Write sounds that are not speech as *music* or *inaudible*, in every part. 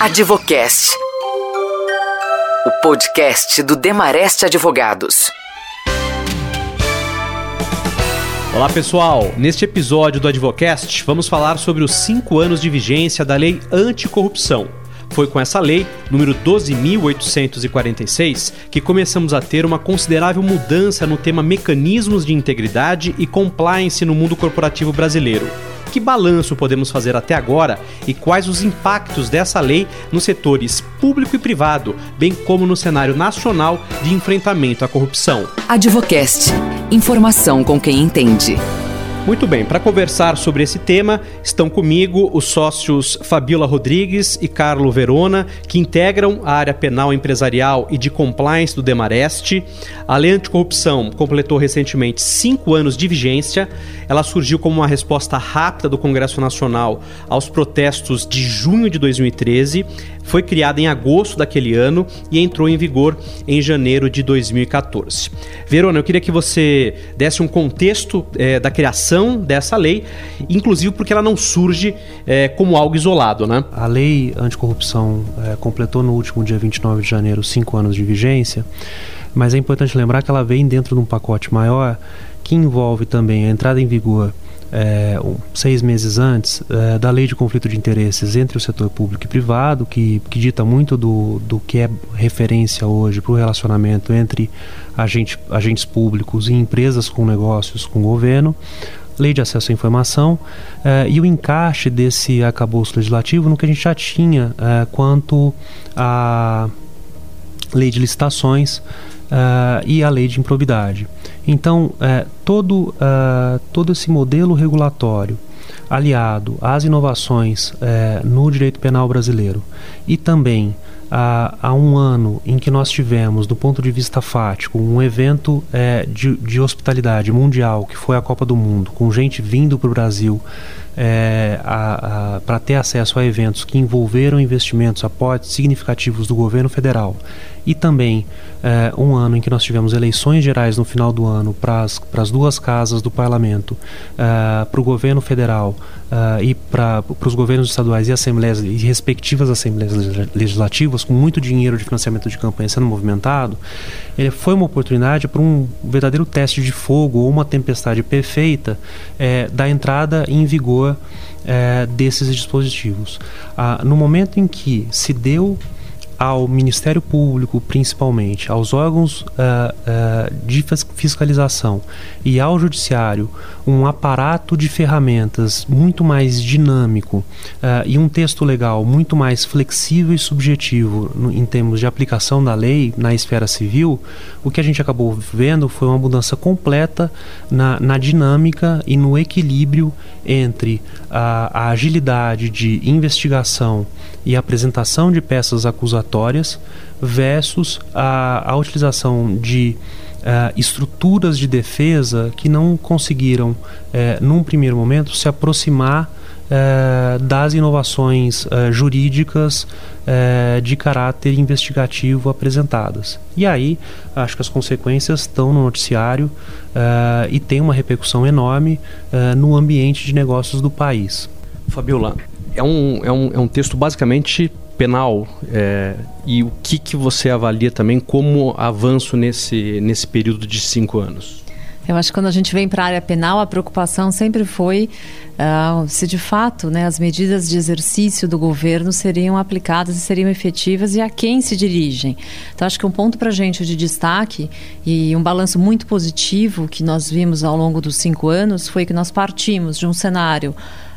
Advocast. O podcast do Demareste Advogados. Olá pessoal, neste episódio do Advocast vamos falar sobre os cinco anos de vigência da Lei Anticorrupção. Foi com essa lei, número 12.846, que começamos a ter uma considerável mudança no tema mecanismos de integridade e compliance no mundo corporativo brasileiro. Que balanço podemos fazer até agora e quais os impactos dessa lei nos setores público e privado, bem como no cenário nacional de enfrentamento à corrupção? Advocast. Informação com quem entende. Muito bem, para conversar sobre esse tema, estão comigo os sócios Fabiola Rodrigues e Carlo Verona, que integram a área penal empresarial e de compliance do Demareste. A lei anticorrupção completou recentemente cinco anos de vigência. Ela surgiu como uma resposta rápida do Congresso Nacional aos protestos de junho de 2013 foi criada em agosto daquele ano e entrou em vigor em janeiro de 2014. Verona, eu queria que você desse um contexto é, da criação dessa lei, inclusive porque ela não surge é, como algo isolado, né? A lei anticorrupção é, completou no último dia 29 de janeiro cinco anos de vigência, mas é importante lembrar que ela vem dentro de um pacote maior que envolve também a entrada em vigor é, seis meses antes é, da lei de conflito de interesses entre o setor público e privado, que, que dita muito do, do que é referência hoje para o relacionamento entre agente, agentes públicos e empresas com negócios com o governo, lei de acesso à informação é, e o encaixe desse arcabouço legislativo no que a gente já tinha é, quanto à lei de licitações uh, e a lei de improbidade. Então, uh, todo, uh, todo esse modelo regulatório aliado às inovações no direito penal brasileiro e também há um ano em que nós tivemos, do ponto de vista fático, um evento é, de, de, hospitalidade mundial, que foi a Copa do Mundo, com gente vindo para o Brasil é, para ter acesso a eventos que envolveram investimentos, aportes significativos do governo federal e também é, um ano em que nós tivemos eleições gerais no final do ano para as duas casas do parlamento, é, para o governo federal é, e para os governos estaduais e assembleias e respectivas assembleias legislativas, com muito dinheiro de financiamento de campanha sendo movimentado, ele foi uma oportunidade para um verdadeiro teste de fogo ou uma tempestade perfeita é, da entrada em vigor é, desses dispositivos. Ah, no momento em que se deu ao Ministério Público, principalmente, aos órgãos uh, uh, de fiscalização e ao Judiciário um aparato de ferramentas muito mais dinâmico uh, e um texto legal muito mais flexível e subjetivo no, em termos de aplicação da lei na esfera civil, o que a gente acabou vendo foi uma mudança completa na, na dinâmica e no equilíbrio entre a, a agilidade de investigação e apresentação de peças acusatórias versus a, a utilização de uh, estruturas de defesa que não conseguiram, uh, num primeiro momento, se aproximar uh, das inovações jurídicas de caráter investigativo apresentadas. E aí, acho que as consequências estão no noticiário e tem uma repercussão enorme no ambiente de negócios do país. Fabiola, é um, é um, é um texto basicamente penal é, e o que, que você avalia também como avanço nesse, nesse período de cinco anos? Eu acho que quando a gente vem para a área penal, a preocupação sempre foi uh, se de fato né, as medidas de exercício do governo seriam aplicadas e seriam efetivas e a quem se dirigem. Então, acho que um ponto para a gente de destaque e um balanço muito positivo que nós vimos ao longo dos cinco anos foi que nós partimos de um cenário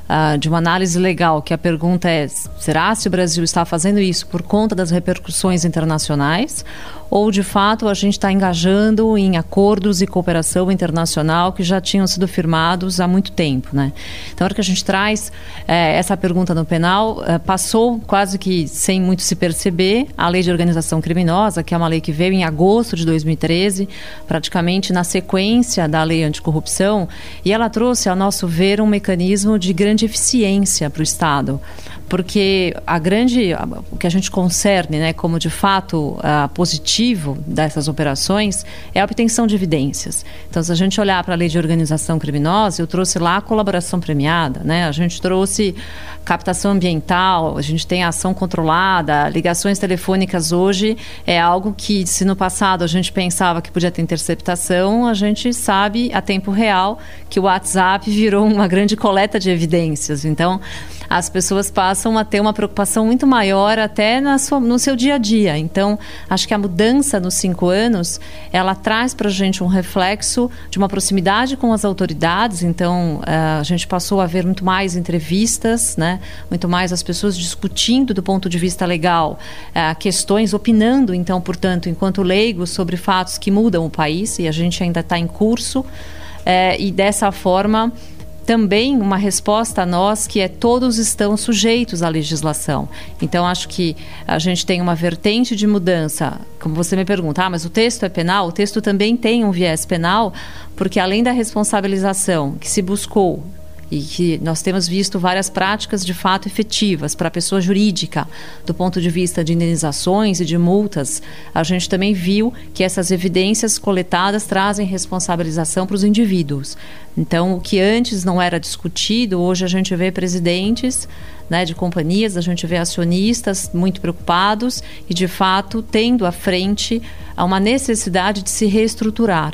uh, de uma análise legal, que a pergunta é: será se o Brasil está fazendo isso por conta das repercussões internacionais? Ou de fato a gente está engajando em acordos e cooperação internacional que já tinham sido firmados há muito tempo, né? Então, a hora que a gente traz é, essa pergunta no penal, é, passou quase que sem muito se perceber a lei de organização criminosa, que é uma lei que veio em agosto de 2013, praticamente na sequência da lei anticorrupção, e ela trouxe, a nosso ver, um mecanismo de grande eficiência para o Estado porque a grande, o que a gente concerne, né, como de fato uh, positivo dessas operações é a obtenção de evidências. Então, se a gente olhar para a lei de organização criminosa, eu trouxe lá a colaboração premiada, né? A gente trouxe captação ambiental, a gente tem ação controlada, ligações telefônicas hoje é algo que, se no passado a gente pensava que podia ter interceptação, a gente sabe a tempo real que o WhatsApp virou uma grande coleta de evidências. Então, as pessoas passam a ter uma preocupação muito maior até na sua, no seu dia a dia. Então, acho que a mudança nos cinco anos, ela traz para a gente um reflexo de uma proximidade com as autoridades. Então, eh, a gente passou a ver muito mais entrevistas, né? Muito mais as pessoas discutindo do ponto de vista legal uh, questões, opinando, então, portanto, enquanto leigos sobre fatos que mudam o país e a gente ainda está em curso. Uh, e dessa forma também uma resposta a nós que é todos estão sujeitos à legislação. Então acho que a gente tem uma vertente de mudança. Como você me pergunta, ah, mas o texto é penal? O texto também tem um viés penal, porque além da responsabilização que se buscou e que nós temos visto várias práticas de fato efetivas para a pessoa jurídica, do ponto de vista de indenizações e de multas, a gente também viu que essas evidências coletadas trazem responsabilização para os indivíduos. Então, o que antes não era discutido, hoje a gente vê presidentes né, de companhias, a gente vê acionistas muito preocupados e, de fato, tendo à frente uma necessidade de se reestruturar.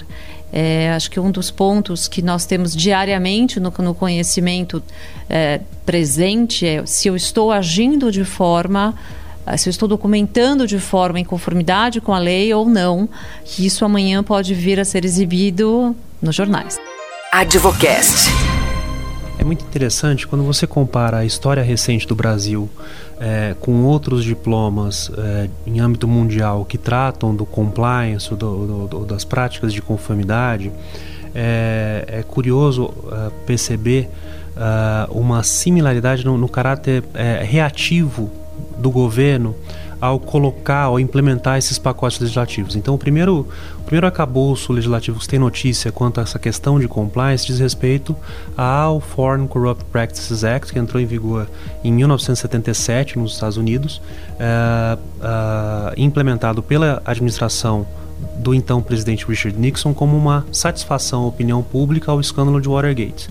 É, acho que um dos pontos que nós temos diariamente no, no conhecimento é, presente é se eu estou agindo de forma é, se eu estou documentando de forma em conformidade com a lei ou não, que isso amanhã pode vir a ser exibido nos jornais. Advocast. É muito interessante quando você compara a história recente do Brasil é, com outros diplomas é, em âmbito mundial que tratam do compliance, do, do, das práticas de conformidade. É, é curioso uh, perceber uh, uma similaridade no, no caráter é, reativo do governo ao colocar, ao implementar esses pacotes legislativos. Então, o primeiro, o primeiro acabouço legislativo que tem notícia quanto a essa questão de compliance diz respeito ao Foreign Corrupt Practices Act, que entrou em vigor em 1977 nos Estados Unidos, é, é, implementado pela administração do então presidente Richard Nixon como uma satisfação à opinião pública ao escândalo de Watergate.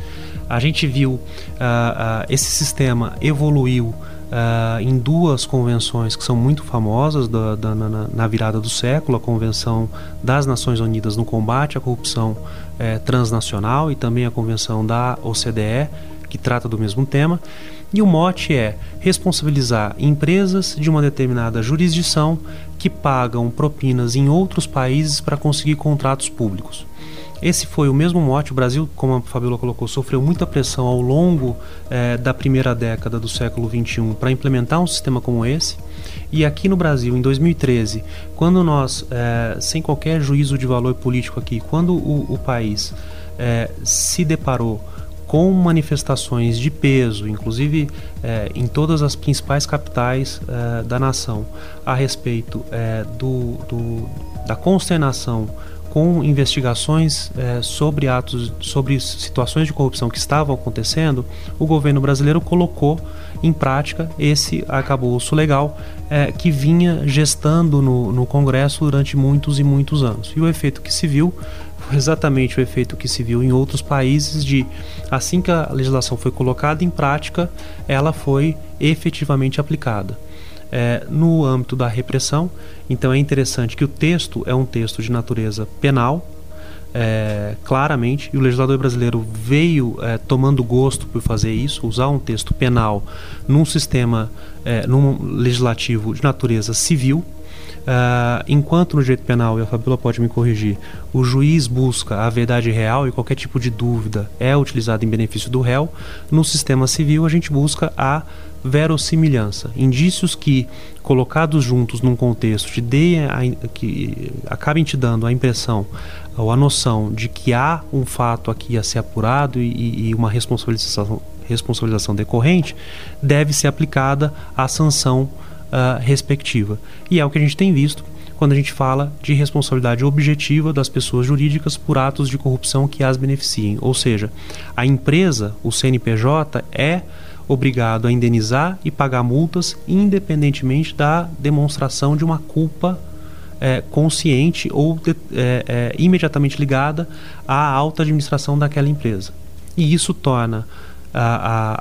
A gente viu uh, uh, esse sistema evoluiu uh, em duas convenções que são muito famosas da, da, na, na, virada do século, a Convenção das Nações Unidas no Combate à Corrupção eh, Transnacional e também a Convenção da OCDE, que trata do mesmo tema. E o mote é responsabilizar empresas de uma determinada jurisdição que pagam propinas em outros países para conseguir contratos públicos. Esse foi o mesmo mote. O Brasil, como a Fabiola colocou, sofreu muita pressão ao longo eh, da primeira década do século XXI para implementar um sistema como esse. E aqui no Brasil, em 2013, quando nós, eh, sem qualquer juízo de valor político aqui, quando o, o país eh, se deparou com manifestações de peso, inclusive em todas as principais capitais da nação, a respeito do, do, da consternação com investigações é, sobre atos, sobre situações de corrupção que estavam acontecendo, o governo brasileiro colocou em prática esse arcabouço legal é, que vinha gestando no, no Congresso durante muitos e muitos anos. E o efeito que se viu foi exatamente o efeito que se viu em outros países de assim que a legislação foi colocada em prática, ela foi efetivamente aplicada é, no âmbito da repressão. Então é interessante que o texto é um texto de natureza penal, é, claramente, e o legislador brasileiro veio é, tomando gosto por fazer isso, usar um texto penal num sistema, é, num legislativo de natureza civil. Uh, enquanto no direito penal, e a Fabiola pode me corrigir, o juiz busca a verdade real e qualquer tipo de dúvida é utilizado em benefício do réu, no sistema civil a gente busca a verossimilhança, indícios que, colocados juntos num contexto, te a, que acabem te dando a impressão ou a noção de que há um fato aqui a ser apurado e, e uma responsabilização, responsabilização decorrente, deve ser aplicada a sanção uh, respectiva. E é o que a gente tem visto quando a gente fala de responsabilidade objetiva das pessoas jurídicas por atos de corrupção que as beneficiem. Ou seja, a empresa, o CNPJ, é obrigado a indenizar e pagar multas, independentemente da demonstração de uma culpa é, consciente ou de, é, é, imediatamente ligada à alta administração daquela empresa. E isso torna a,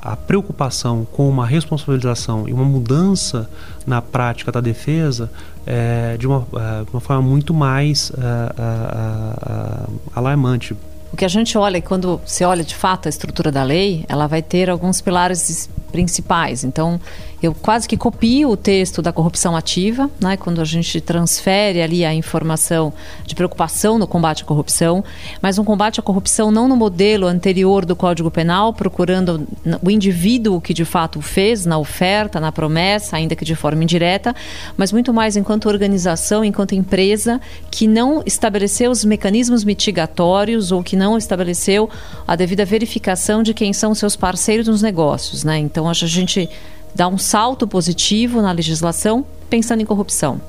a, a, preocupação com uma responsabilização e uma mudança na prática da defesa é, de uma, é, uma forma muito mais é, alarmante. O que a gente olha, quando se olha de fato a estrutura da lei, ela vai ter alguns pilares principais. Então, eu quase que copio o texto da corrupção ativa, né, quando a gente transfere ali a informação de preocupação no combate à corrupção, mas um combate à corrupção não no modelo anterior do Código Penal, procurando o indivíduo que de fato fez na oferta, na promessa, ainda que de forma indireta, mas muito mais enquanto organização, enquanto empresa que não estabeleceu os mecanismos mitigatórios ou que não estabeleceu a devida verificação de quem são seus parceiros nos negócios, né? Então a gente dá um salto positivo na legislação pensando em corrupção.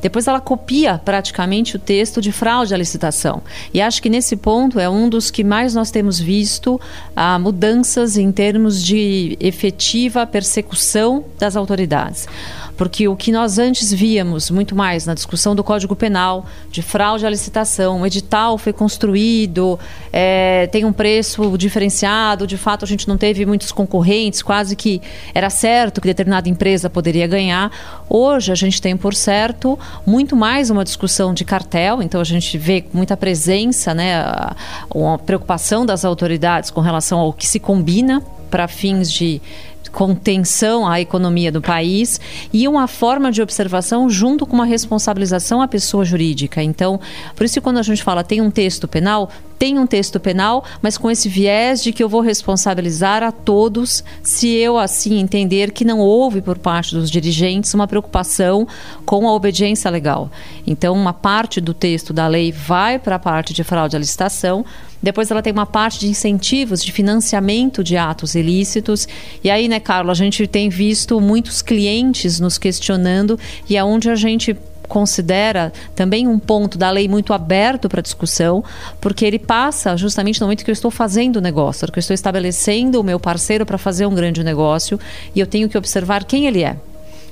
Depois ela copia praticamente o texto de fraude à licitação. E acho que nesse ponto é um dos que mais nós temos visto ah, mudanças em termos de efetiva persecução das autoridades. Porque o que nós antes víamos muito mais na discussão do Código Penal, de fraude à licitação, o edital foi construído, é, tem um preço diferenciado, de fato a gente não teve muitos concorrentes, quase que era certo que determinada empresa poderia ganhar. Hoje a gente tem, por certo, muito mais uma discussão de cartel, então a gente vê muita presença, né, uma preocupação das autoridades com relação ao que se combina para fins de contenção à economia do país e uma forma de observação junto com uma responsabilização à pessoa jurídica. Então, por isso quando a gente fala tem um texto penal, tem um texto penal, mas com esse viés de que eu vou responsabilizar a todos se eu assim entender que não houve por parte dos dirigentes uma preocupação com a obediência legal. Então, uma parte do texto da lei vai para a parte de fraude à licitação, depois ela tem uma parte de incentivos de financiamento de atos ilícitos. E aí, né, Carlos, a gente tem visto muitos clientes nos questionando e é a gente considera também um ponto da lei muito aberto para discussão, porque ele passa justamente no momento que eu estou fazendo o negócio, que eu estou estabelecendo o meu parceiro para fazer um grande negócio e eu tenho que observar quem ele é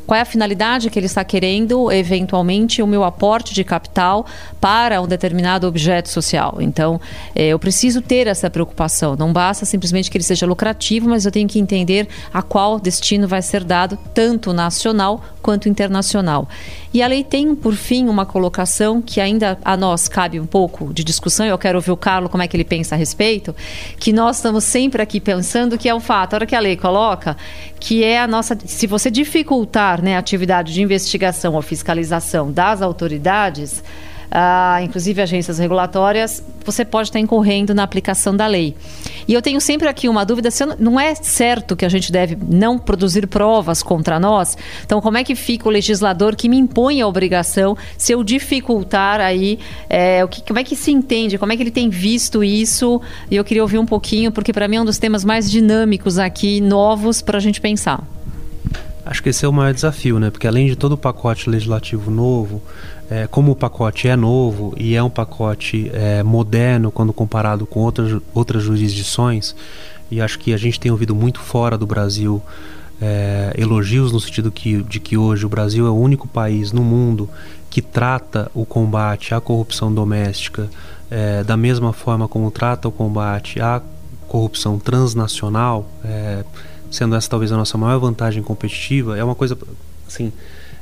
qual é a finalidade que ele está querendo, eventualmente, o meu aporte de capital para um determinado objeto social. Então, é, eu preciso ter essa preocupação. Não basta simplesmente que ele seja lucrativo, mas eu tenho que entender a qual destino vai ser dado, tanto nacional quanto internacional. E a lei tem, por fim, uma colocação que ainda a nós cabe um pouco de discussão, eu quero ouvir o Carlos como é que ele pensa a respeito, que nós estamos sempre aqui pensando que é o fato, a hora que a lei coloca, que é a nossa. Se você dificultar né, a atividade de investigação ou fiscalização das autoridades, ah, inclusive agências regulatórias, você pode estar incorrendo na aplicação da lei. E eu tenho sempre aqui uma dúvida: se não é certo que a gente deve não produzir provas contra nós? Então, como é que fica o legislador que me impõe a obrigação se eu dificultar aí? É, o que, como é que se entende? Como é que ele tem visto isso? E eu queria ouvir um pouquinho, porque para mim é um dos temas mais dinâmicos aqui, novos para a gente pensar. Acho que esse é o maior desafio, né? Porque além de todo o pacote legislativo novo, é, como o pacote é novo e é um pacote é, moderno quando comparado com outras, outras jurisdições, e acho que a gente tem ouvido muito fora do Brasil é, elogios no sentido que, de que hoje o Brasil é o único país no mundo que trata o combate à corrupção doméstica é, da mesma forma como trata o combate à corrupção transnacional. Sendo essa talvez a nossa maior vantagem competitiva, é uma coisa assim.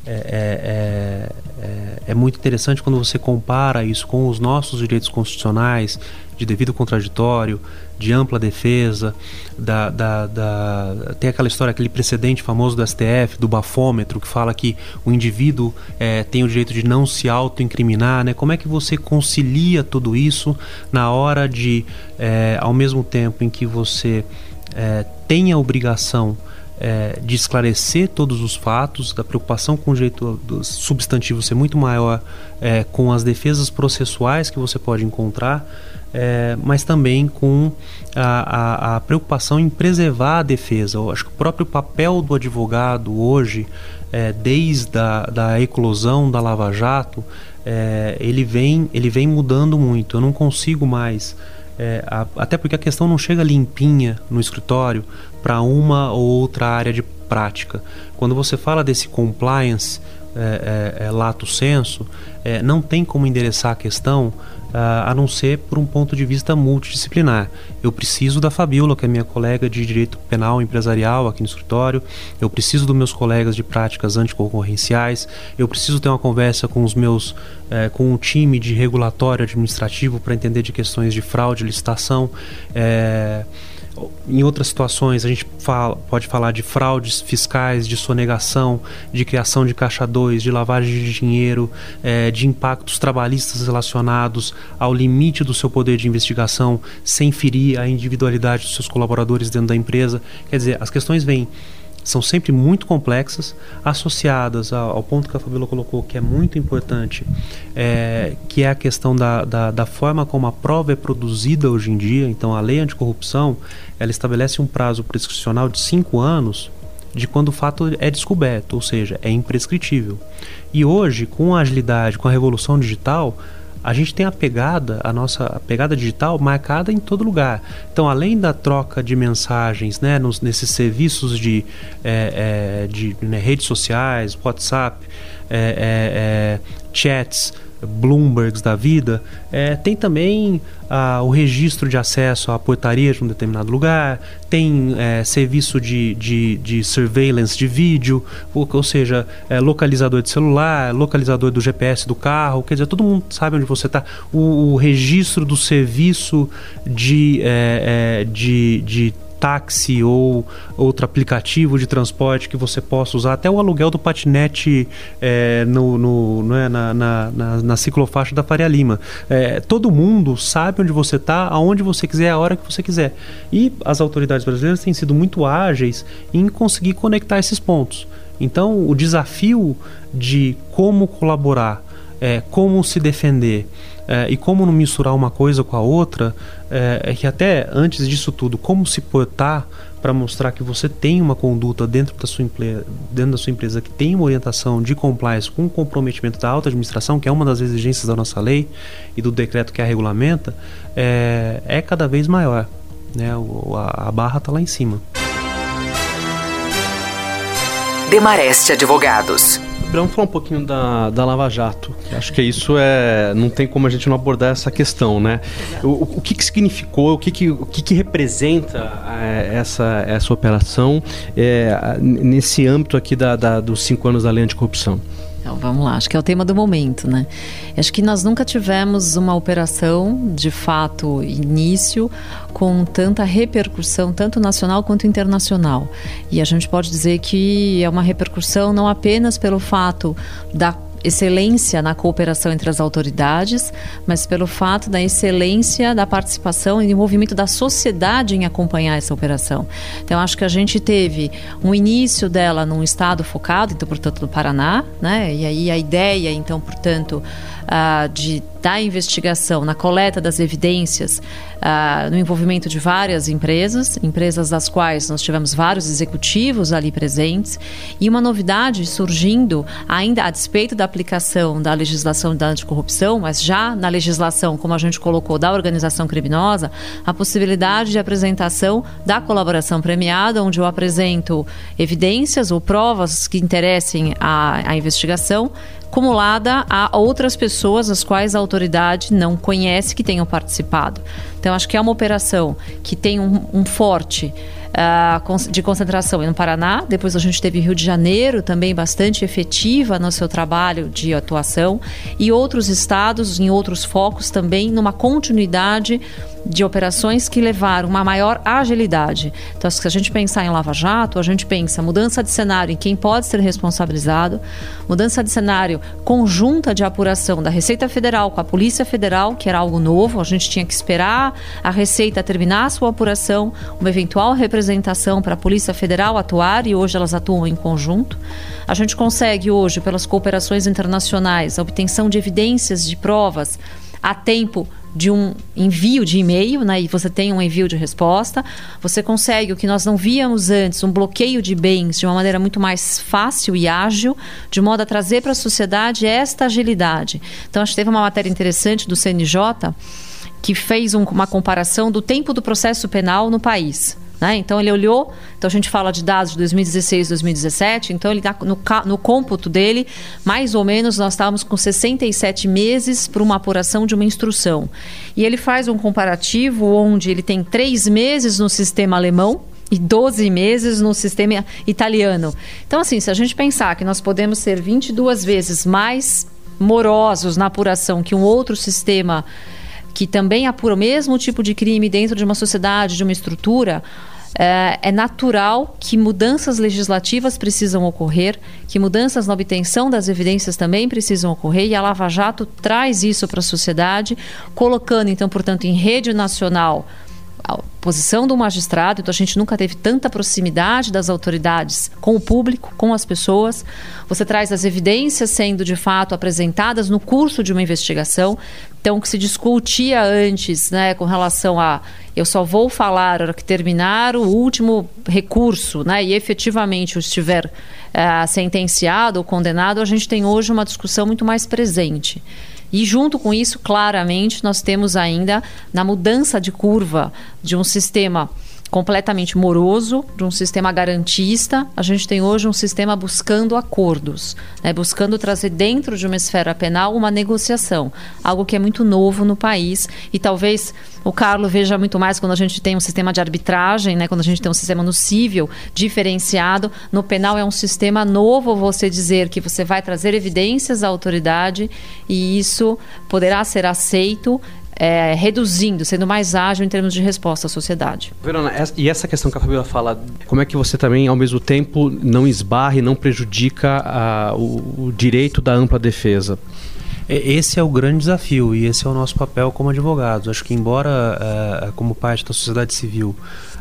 É, é, é, é, é muito interessante quando você compara isso com os nossos direitos constitucionais de devido contraditório, de ampla defesa, da, da, da, tem aquela história, aquele precedente famoso do STF, do bafômetro, que fala que o indivíduo é, tem o direito de não se autoincriminar. Né? Como é que você concilia tudo isso na hora de, é, ao mesmo tempo em que você é, tem a obrigação é, de esclarecer todos os fatos, da preocupação com o jeito substantivo ser muito maior é, com as defesas processuais que você pode encontrar, é, mas também com a, a, a, preocupação em preservar a defesa. Eu acho que o próprio papel do advogado hoje, é, desde a da eclosão da Lava Jato, é, ele, vem, ele vem mudando muito. Eu não consigo mais. É, a, até porque a questão não chega limpinha no escritório para uma ou outra área de prática. Quando você fala desse compliance é, é, é lato senso, é, não tem como endereçar a questão a não ser por um ponto de vista multidisciplinar. Eu preciso da Fabiola, que é minha colega de direito penal empresarial aqui no escritório, eu preciso dos meus colegas de práticas anticoncorrenciais, eu preciso ter uma conversa com os meus, é, com um time de regulatório administrativo para entender de questões de fraude, licitação. É, em outras situações, a gente fala, pode falar de fraudes fiscais, de sonegação, de criação de caixa 2, de lavagem de dinheiro, é, de impactos trabalhistas relacionados ao limite do seu poder de investigação, sem ferir a individualidade dos seus colaboradores dentro da empresa. Quer dizer, as questões vêm são sempre muito complexas, associadas ao, ponto que a Fabiola colocou, que é muito importante, é, que é a questão da, da, da, forma como a prova é produzida hoje em dia. Então, a lei anticorrupção ela estabelece um prazo prescricional de cinco anos de quando o fato é descoberto, ou seja, é imprescritível. E hoje, com a agilidade, com a revolução digital, a gente tem a pegada, a nossa pegada digital marcada em todo lugar. Então, além da troca de mensagens, né, nos, nesses serviços de, é, é, de né, redes sociais, WhatsApp, é, é, é chats, Bloombergs da vida, é, tem também ah, o registro de acesso à portaria de um determinado lugar, tem é, serviço de, de, de, surveillance de vídeo, ou, ou seja, é, localizador de celular, localizador do GPS do carro, quer dizer, todo mundo sabe onde você está. O, o, registro do serviço de, é, é, de, de táxi ou outro aplicativo de transporte que você possa usar, até o aluguel do patinete é, no, no, no é, na, na, na, na, ciclofaixa da Faria Lima. É, todo mundo sabe onde você está, aonde você quiser, a hora que você quiser. E as autoridades brasileiras têm sido muito ágeis em conseguir conectar esses pontos. Então, o desafio de como colaborar, é, como se defender, é, e como não misturar uma coisa com a outra, é, é que até antes disso tudo, como se portar para mostrar que você tem uma conduta dentro da, sua dentro da sua empresa que tem uma orientação de compliance com o comprometimento da alta administração, que é uma das exigências da nossa lei e do decreto que a regulamenta, é, é cada vez maior. Né? O, a, a barra está lá em cima. Demareste Advogados. Vamos falar um pouquinho da, da Lava Jato. Acho que isso é. Não tem como a gente não abordar essa questão, né? O, o que, que significou, o que, que, o que, que representa é, essa, essa operação é, nesse âmbito aqui da, da, dos cinco anos da lei anticorrupção? Então, vamos lá, acho que é o tema do momento, né? Acho que nós nunca tivemos uma operação, de fato, início, com tanta repercussão, tanto nacional quanto internacional. E a gente pode dizer que é uma repercussão não apenas pelo fato da excelência na cooperação entre as autoridades, mas pelo fato da excelência da participação e envolvimento da sociedade em acompanhar essa operação. Então, acho que a gente teve um início dela num estado focado, então, portanto, no Paraná, né? E aí a ideia, então, portanto, uh, de da investigação, na coleta das evidências, uh, no envolvimento de várias empresas, empresas das quais nós tivemos vários executivos ali presentes, e uma novidade surgindo, ainda a despeito da aplicação da legislação da anticorrupção, mas já na legislação, como a gente colocou, da organização criminosa, a possibilidade de apresentação da colaboração premiada, onde eu apresento evidências ou provas que interessem a investigação acumulada a outras pessoas as quais a autoridade não conhece que tenham participado. Então, acho que é uma operação que tem um, um forte uh, de concentração no Paraná, depois a gente teve Rio de Janeiro também bastante efetiva no seu trabalho de atuação e outros estados em outros focos também numa continuidade de operações que levaram uma maior agilidade. Então, se a gente pensar em Lava Jato, a gente pensa mudança de cenário em quem pode ser responsabilizado, mudança de cenário conjunta de apuração da Receita Federal com a Polícia Federal, que era algo novo, a gente tinha que esperar a Receita terminar a sua apuração, uma eventual representação para a Polícia Federal atuar e hoje elas atuam em conjunto. A gente consegue hoje, pelas cooperações internacionais, a obtenção de evidências, de provas a tempo de um envio de e-mail, né, e você tem um envio de resposta. Você consegue o que nós não víamos antes, um bloqueio de bens de uma maneira muito mais fácil e ágil, de modo a trazer para a sociedade esta agilidade. Então, acho que teve uma matéria interessante do CNJ que fez um, uma comparação do tempo do processo penal no país. Né? Então ele olhou, então a gente fala de dados de 2016, 2017, então ele tá no, no cômputo dele, mais ou menos nós estávamos com 67 meses para uma apuração de uma instrução. E ele faz um comparativo onde ele tem três meses no sistema alemão, e 12 meses no sistema italiano. Então, assim, se a gente pensar que nós podemos ser 22 vezes mais morosos na apuração que um outro sistema que também apura o mesmo tipo de crime dentro de uma sociedade, de uma estrutura, é, é, natural que mudanças legislativas precisam ocorrer, que mudanças na obtenção das evidências também precisam ocorrer, e a Lava Jato traz isso para a sociedade, colocando, então, portanto, em rede nacional a posição do magistrado, então a gente nunca teve tanta proximidade das autoridades com o público, com as pessoas. Você traz as evidências sendo de fato apresentadas no curso de uma investigação. Então, o que se discutia antes, né, com relação a eu só vou falar hora que terminar o último recurso, né, e efetivamente estiver é, sentenciado ou condenado, a gente tem hoje uma discussão muito mais presente. E junto com isso, claramente, nós temos ainda na mudança de curva de um sistema completamente moroso, de um sistema garantista. A gente tem hoje um sistema buscando acordos, né, buscando trazer dentro de uma esfera penal uma negociação, algo que é muito novo no país e talvez o Carlos veja muito mais quando a gente tem um sistema de arbitragem, né, quando a gente tem um sistema no civil diferenciado. No penal é um sistema novo você dizer que você vai trazer evidências à autoridade e isso poderá ser aceito é, reduzindo, sendo mais ágil em termos de resposta à sociedade. Verona, e essa questão que a Fabiola fala, como é que você também, ao mesmo tempo, não esbarra e não prejudica a, o, o direito da ampla defesa? Esse é o grande desafio e esse é o nosso papel como advogados. Acho que, embora, uh, como parte da sociedade civil,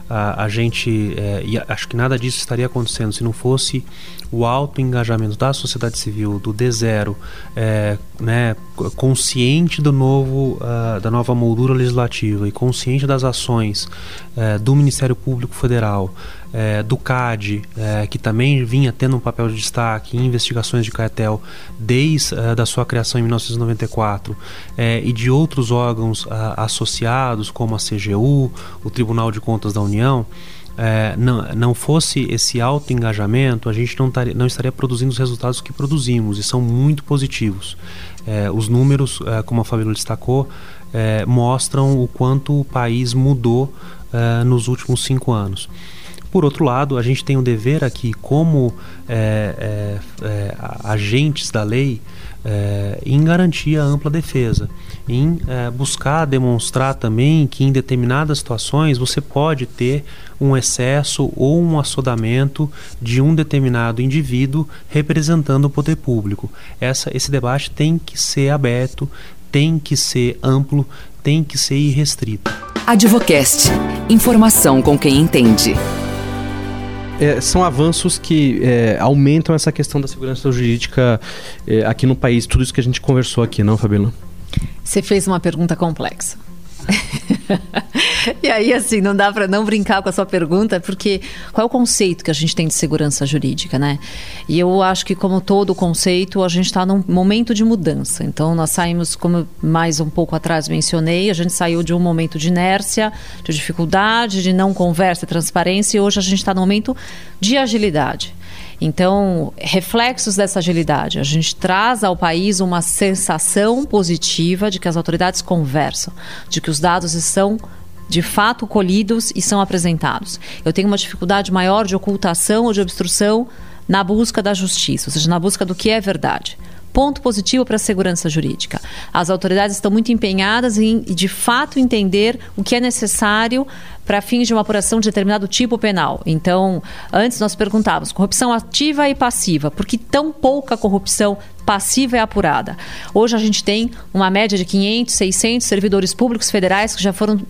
a, a gente, é, e acho que nada disso estaria acontecendo se não fosse o alto engajamento da sociedade civil, do D0, é, né, consciente do novo, uh, da nova moldura legislativa e consciente das ações uh, do Ministério Público Federal, uh, do CAD, que também vinha tendo um papel de destaque em investigações de cartel desde uh, da sua criação em 1994, e de outros órgãos associados, como a CGU, o Tribunal de Contas da União, é, não, não fosse esse alto engajamento, a gente não, não estaria produzindo os resultados que produzimos e são muito positivos. É, os números, é, como a Fabíola destacou, é, mostram o quanto o país mudou é, nos últimos cinco anos. Por outro lado, a gente tem o dever aqui, como é, agentes da lei, em garantir a ampla defesa em é, buscar demonstrar também que em determinadas situações você pode ter um excesso ou um assodamento de um determinado indivíduo representando o poder público. Essa, esse debate tem que ser aberto, tem que ser amplo, tem que ser irrestrito. Advocast. Informação com quem entende. É, são avanços que é, aumentam essa questão da segurança jurídica é, aqui no país. Tudo isso que a gente conversou aqui, não, Fabíola? Você fez uma pergunta complexa. *laughs* e aí, assim, não dá para não brincar com a sua pergunta, porque qual é o conceito que a gente tem de segurança jurídica, né? E eu acho que, como todo conceito, a gente está num momento de mudança. Então, nós saímos, como mais um pouco atrás mencionei, a gente saiu de um momento de inércia, de dificuldade, de não conversa transparência, e hoje a gente está num momento de agilidade. Então, reflexos dessa agilidade. A gente traz ao país uma sensação positiva de que as autoridades conversam, de que os dados estão de fato colhidos e são apresentados. Eu tenho uma dificuldade maior de ocultação ou de obstrução na busca da justiça, ou seja, na busca do que é verdade ponto positivo para a segurança jurídica. As autoridades estão muito empenhadas em, de fato, entender o que é necessário para fins de uma apuração de determinado tipo penal. Então, antes nós perguntávamos corrupção ativa e passiva, por que tão pouca corrupção passiva é apurada? Hoje a gente tem uma média de 500, 600 servidores públicos federais que já foram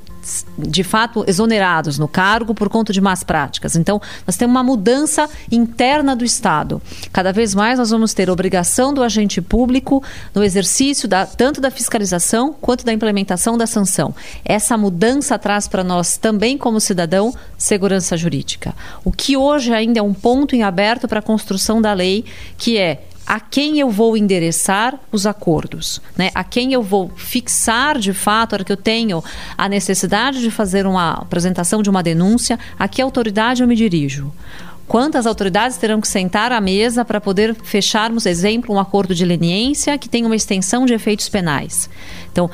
de fato exonerados no cargo por conta de más práticas. Então, nós temos uma mudança interna do Estado. Cada vez mais nós vamos ter obrigação do agente público no exercício da, tanto da fiscalização quanto da implementação da sanção. Essa mudança traz para nós também como cidadão segurança jurídica. O que hoje ainda é um ponto em aberto para a construção da lei, que é a quem eu vou endereçar os acordos, né? A quem eu vou fixar de fato, a hora que eu tenho a necessidade de fazer uma apresentação de uma denúncia, a que autoridade eu me dirijo? Quantas autoridades terão que sentar à mesa para poder fecharmos, exemplo, um acordo de leniência que tem uma extensão de efeitos penais? Então,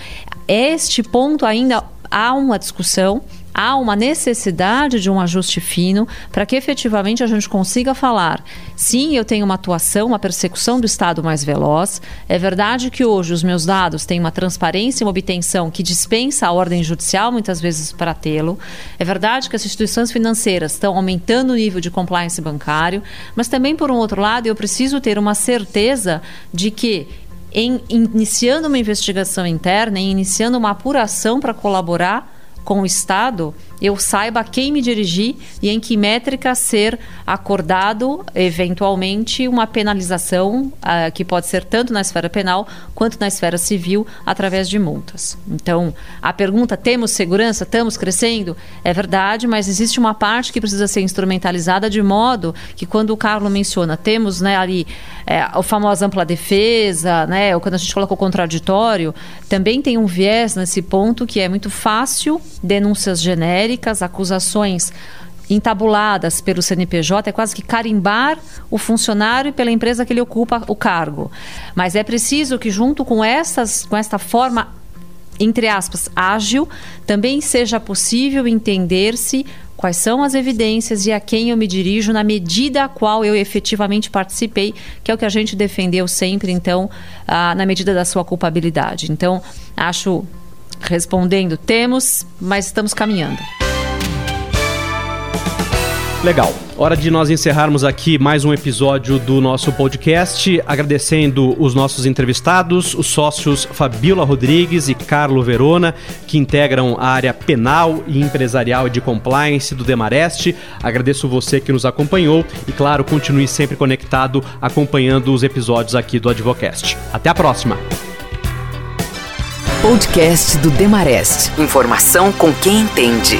este ponto ainda há uma discussão há uma necessidade de um ajuste fino para que efetivamente a gente consiga falar. Sim, eu tenho uma atuação, uma persecução do Estado mais veloz. É verdade que hoje os meus dados têm uma transparência e uma obtenção que dispensa a ordem judicial, muitas vezes, para tê-lo. É verdade que as instituições financeiras estão aumentando o nível de compliance bancário, mas também, por um outro lado, eu preciso ter uma certeza de que em iniciando uma investigação interna, em iniciando uma apuração para colaborar com o Estado, eu saiba a quem me dirigir e em que métrica ser acordado, eventualmente, uma penalização uh, que pode ser tanto na esfera penal quanto na esfera civil através de multas. Então, a pergunta: temos segurança? Estamos crescendo? É verdade, mas existe uma parte que precisa ser instrumentalizada de modo que, quando o Carlos menciona, temos né, ali é, famoso ampla defesa, né, ou quando a gente coloca o contraditório, também tem um viés nesse ponto que é muito fácil denúncias genéricas genéricas, acusações entabuladas pelo CNPJ, é quase que carimbar o funcionário pela empresa que ele ocupa o cargo. Mas é preciso que, junto com, essas, com esta forma, entre aspas, ágil, também seja possível entender-se quais são as evidências e a quem eu me dirijo na medida a qual eu efetivamente participei, que é o que a gente defendeu sempre, então, ah, na medida da sua culpabilidade. Então, acho, respondendo, temos, mas estamos caminhando. Legal. Hora de nós encerrarmos aqui mais um episódio do nosso podcast, agradecendo os nossos entrevistados, os sócios Fabiola Rodrigues e Carlo Verona, que integram a área penal e empresarial de compliance do Demareste. Agradeço você que nos acompanhou e, claro, continue sempre conectado acompanhando os episódios aqui do Advocast. Até a próxima. Podcast do Demarest. Informação com quem entende.